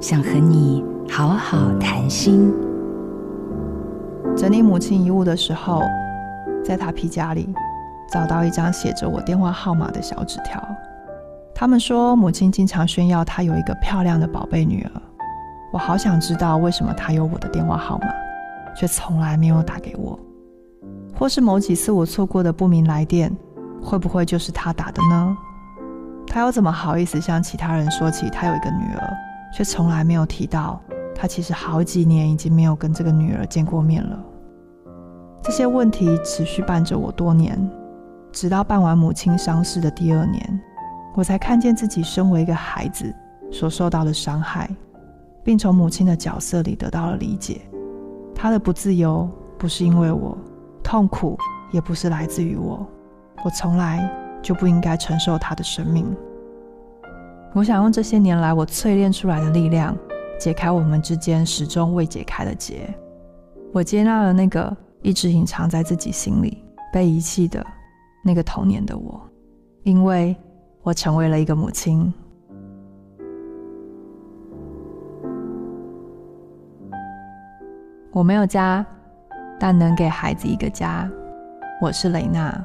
想和你好好谈心。整理母亲遗物的时候，在她皮夹里找到一张写着我电话号码的小纸条。他们说，母亲经常炫耀她有一个漂亮的宝贝女儿。我好想知道为什么她有我的电话号码，却从来没有打给我，或是某几次我错过的不明来电，会不会就是她打的呢？她又怎么好意思向其他人说起她有一个女儿，却从来没有提到她其实好几年已经没有跟这个女儿见过面了？这些问题持续伴着我多年，直到办完母亲丧事的第二年。我才看见自己身为一个孩子所受到的伤害，并从母亲的角色里得到了理解。她的不自由不是因为我，痛苦也不是来自于我。我从来就不应该承受她的生命。我想用这些年来我淬炼出来的力量，解开我们之间始终未解开的结。我接纳了那个一直隐藏在自己心里、被遗弃的那个童年的我，因为。我成为了一个母亲。我没有家，但能给孩子一个家。我是雷娜。